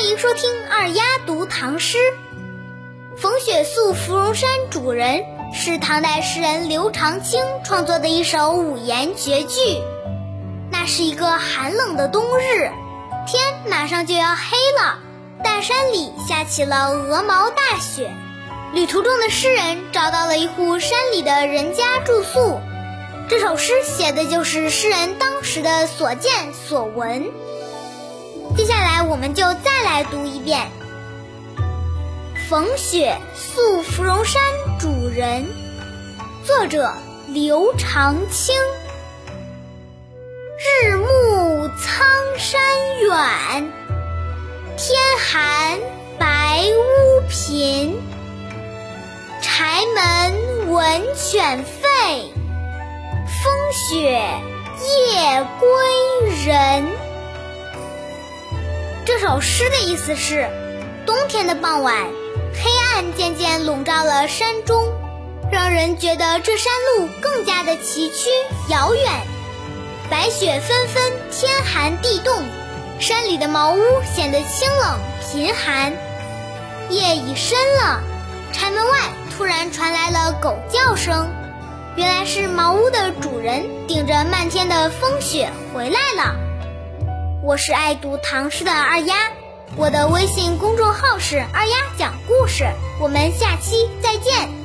欢迎收听二丫读唐诗。逢雪宿芙蓉山主人是唐代诗人刘长卿创作的一首五言绝句。那是一个寒冷的冬日，天马上就要黑了，大山里下起了鹅毛大雪。旅途中的诗人找到了一户山里的人家住宿。这首诗写的就是诗人当时的所见所闻。接下来，我们就再来读一遍《逢雪宿芙蓉山主人》，作者刘长卿。日暮苍山远，天寒白屋贫。柴门闻犬吠，风雪夜归人。这首诗的意思是：冬天的傍晚，黑暗渐渐笼罩了山中，让人觉得这山路更加的崎岖遥远。白雪纷纷，天寒地冻，山里的茅屋显得清冷贫寒。夜已深了，柴门外突然传来了狗叫声，原来是茅屋的主人顶着漫天的风雪回来了。我是爱读唐诗的二丫，我的微信公众号是二丫讲故事，我们下期再见。